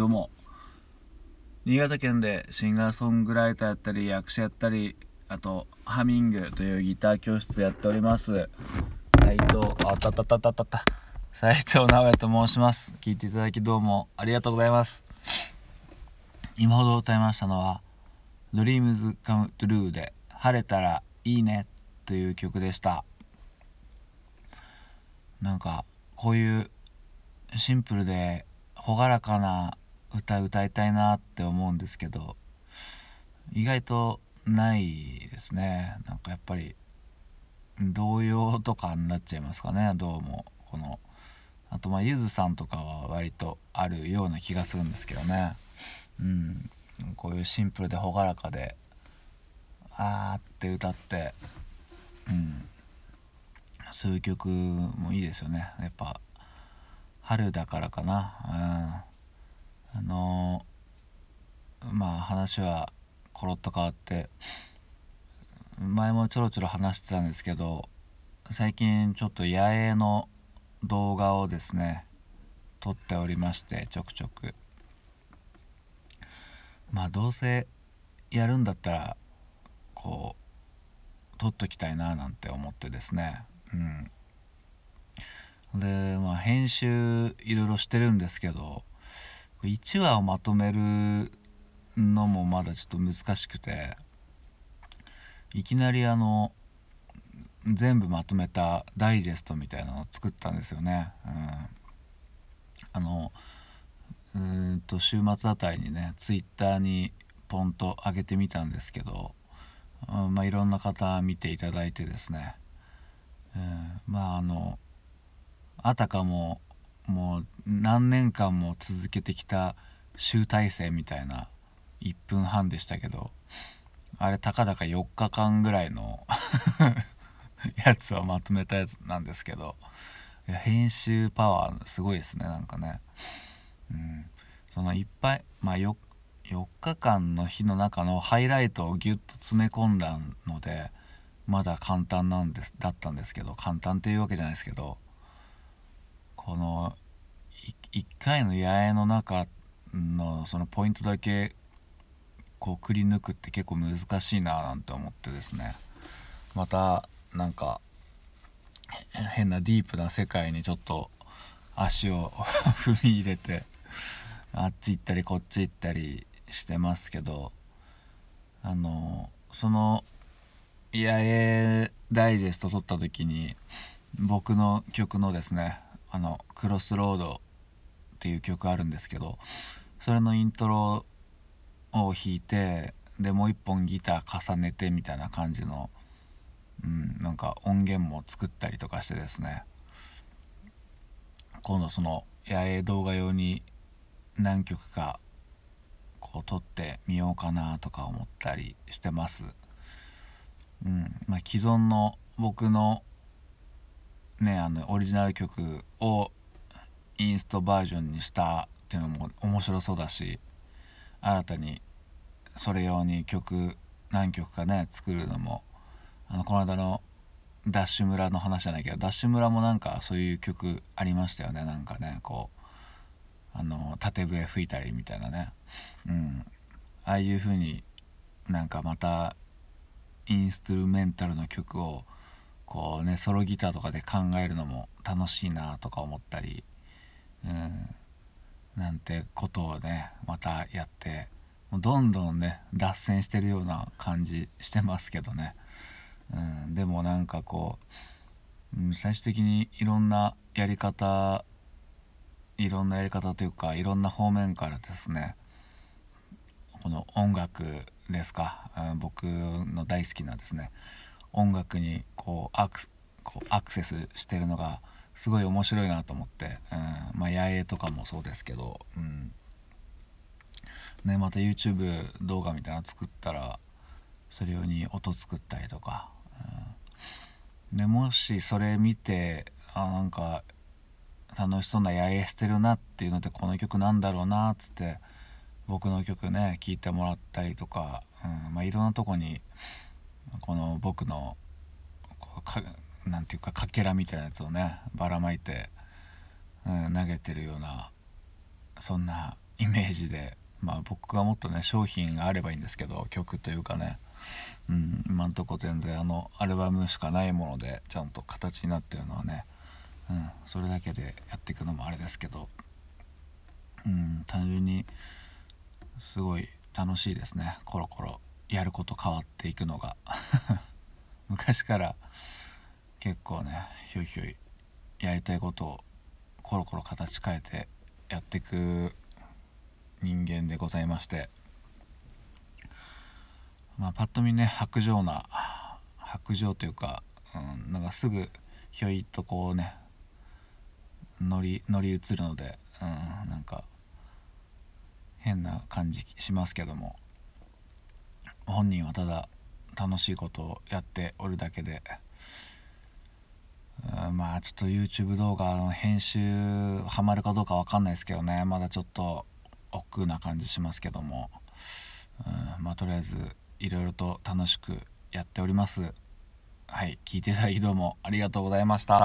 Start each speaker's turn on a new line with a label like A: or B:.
A: どうも。新潟県でシンガーソングライターやったり役者やったりあとハミングというギター教室やっております。斉藤あたたたたたた。斉藤直也と申します。聞いていただきどうもありがとうございます。今ほど歌いましたのは Dreams Come True で晴れたらいいねという曲でした。なんかこういうシンプルで朗らかな歌歌いたいなって思うんですけど意外とないですね。なんかやっぱり童謡とかになっちゃいますかね。どうも。このあとまあゆずさんとかは割とあるような気がするんですけどね。うん。こういうシンプルで朗らかであーって歌ってうん。そういう曲もいいですよね。やっぱ春だからかな。うん。あのー、まあ話はコロッと変わって前もちょろちょろ話してたんですけど最近ちょっと野営の動画をですね撮っておりましてちょくちょく。まあどうせやるんだったらこう撮っときたいななんて思ってですね。うん。でまあ編集いろいろしてるんですけど1話をまとめるのもまだちょっと難しくていきなりあの全部まとめたダイジェストみたいなのを作ったんですよね。うん、あのうんと週末あたりにねツイッターにポンと上げてみたんですけど、うんまあ、いろんな方見ていただいてですね、うん、まああのあたかももう何年間も続けてきた集大成みたいな1分半でしたけどあれたかだか4日間ぐらいの やつをまとめたやつなんですけどいや編集パワーすごいですねなんかね。うん。そのいっぱいまあ 4, 4日間の日の中のハイライトをギュッと詰め込んだのでまだ簡単なんですだったんですけど簡単っていうわけじゃないですけどこの1回の八重の中のそのポイントだけこうくり抜くって結構難しいななんて思ってですね。またなんか変なディープな世界にちょっと足を 踏み入れてあっち行ったりこっち行ったりしてますけどあのその「八重ダイジェスト」撮った時に僕の曲のですね「あのクロスロード」っていう曲あるんですけどそれのイントロを弾いてでもう一本ギター重ねてみたいな感じの、うん、なんか音源も作ったりとかしてですね今度その八重動画用に何曲かこう撮ってみようかなとか思ったりしてます。うんまあ、既存の僕のねあのオリジナル曲をインストバージョンにしたっていうのも面白そうだし新たにそれ用に曲何曲かね作るのもあのこの間のダッシュ村の話じゃないけどダッシュ村もなんかそういう曲ありましたよね。なんかねこうあの縦笛吹いたりみたいなね。うん。ああいう風になんかまたインストゥルメンタルの曲をこうねソロギターとかで考えるのも楽しいなとか思ったりうん。なんてことをねまたやってもうどんどんね脱線してるような感じしてますけどね、うん、でもなんかこう、うん、最終的にいろんなやり方いろんなやり方というかいろんな方面からですねこの音楽ですか、うん、僕の大好きなですね音楽にこうアクこうアクセスしてるのがすごい面白いなと思って、うん、まあ野営とかもそうですけど、うん。ね、また YouTube 動画みたいなの作ったらそれ用に音作ったりとか、うん、でもしそれ見てあなんか楽しそうな野営してるなっていうのでこの曲なんだろうなっつって僕の曲ね聴いてもらったりとか、うん。まあ、いろんなとこにこの僕の何て言うかかけらみたいなやつをねばらまいて、うん、投げてるようなそんなイメージでまあ僕がもっとね商品があればいいんですけど曲というかね。うん今んとこ全然あのアルバムしかないものでちゃんと形になってるのはね。うんそれだけでやっていくのもあれですけど。うん単純にすごい楽しいですね。コロコロやること変わっていくのが。昔から結構ねひょいひょいやりたいことをコロコロ形変えてやっていく人間でございまして。まあパッと見ね白状な白状というか、うん、なんかすぐひょいっとこうね乗り乗り移るので、うん、なんか変な感じしますけども。本人はただ楽しいことをやっておるだけで、まあちょっと YouTube 動画の編集ハマるかどうか分かんないですけどね。まだちょっと億劫な感じしますけども、うん、まあとりあえずいろいろと楽しくやっております。はい聞いていただきどうもありがとうございました。